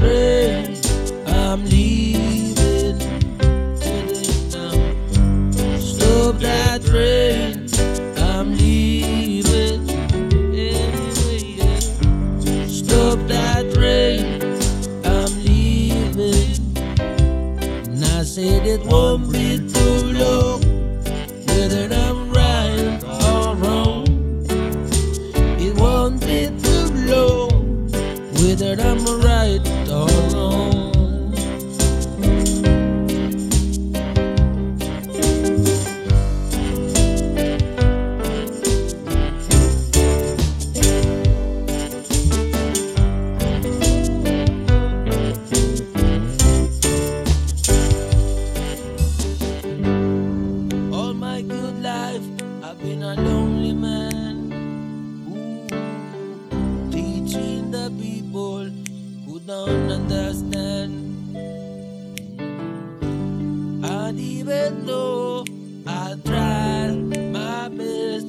Train. I'm leaving. Stop that train. I'm leaving. Stop that train. I'm leaving. And I said it won't be don't understand. And even though I try my best,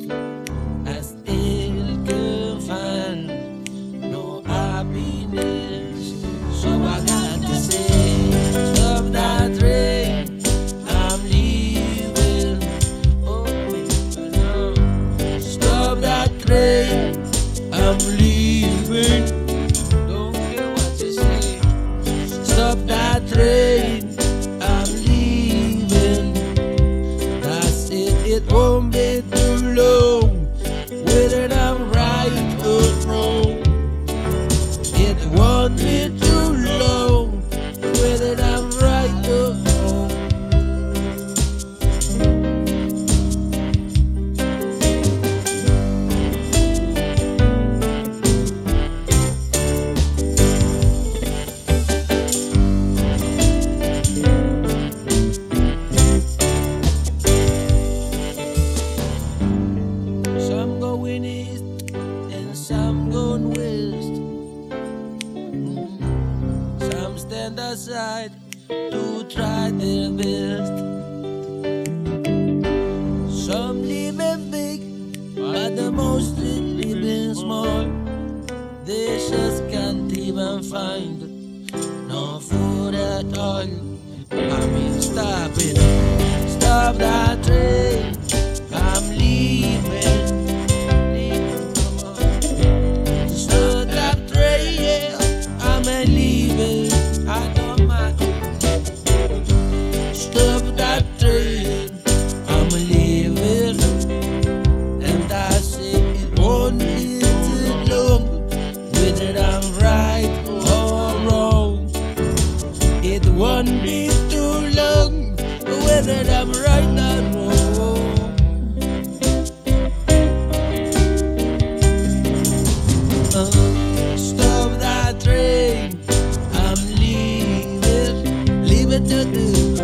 I still can't find no happiness. So I got to say, stop that rain. I'm leaving. Stop that train. I'm leaving. That's it. It won't be too long. Whether I'm right or wrong. It won't be too stand aside to try their best. Some living big, but the most live in small. They just can't even find no food at all. I mean, stop it, stop that. It won't be too long. Whether I'm right or wrong. Uh, stop that train. I'm leaving. Leave it to do.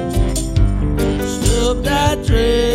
Stop that train.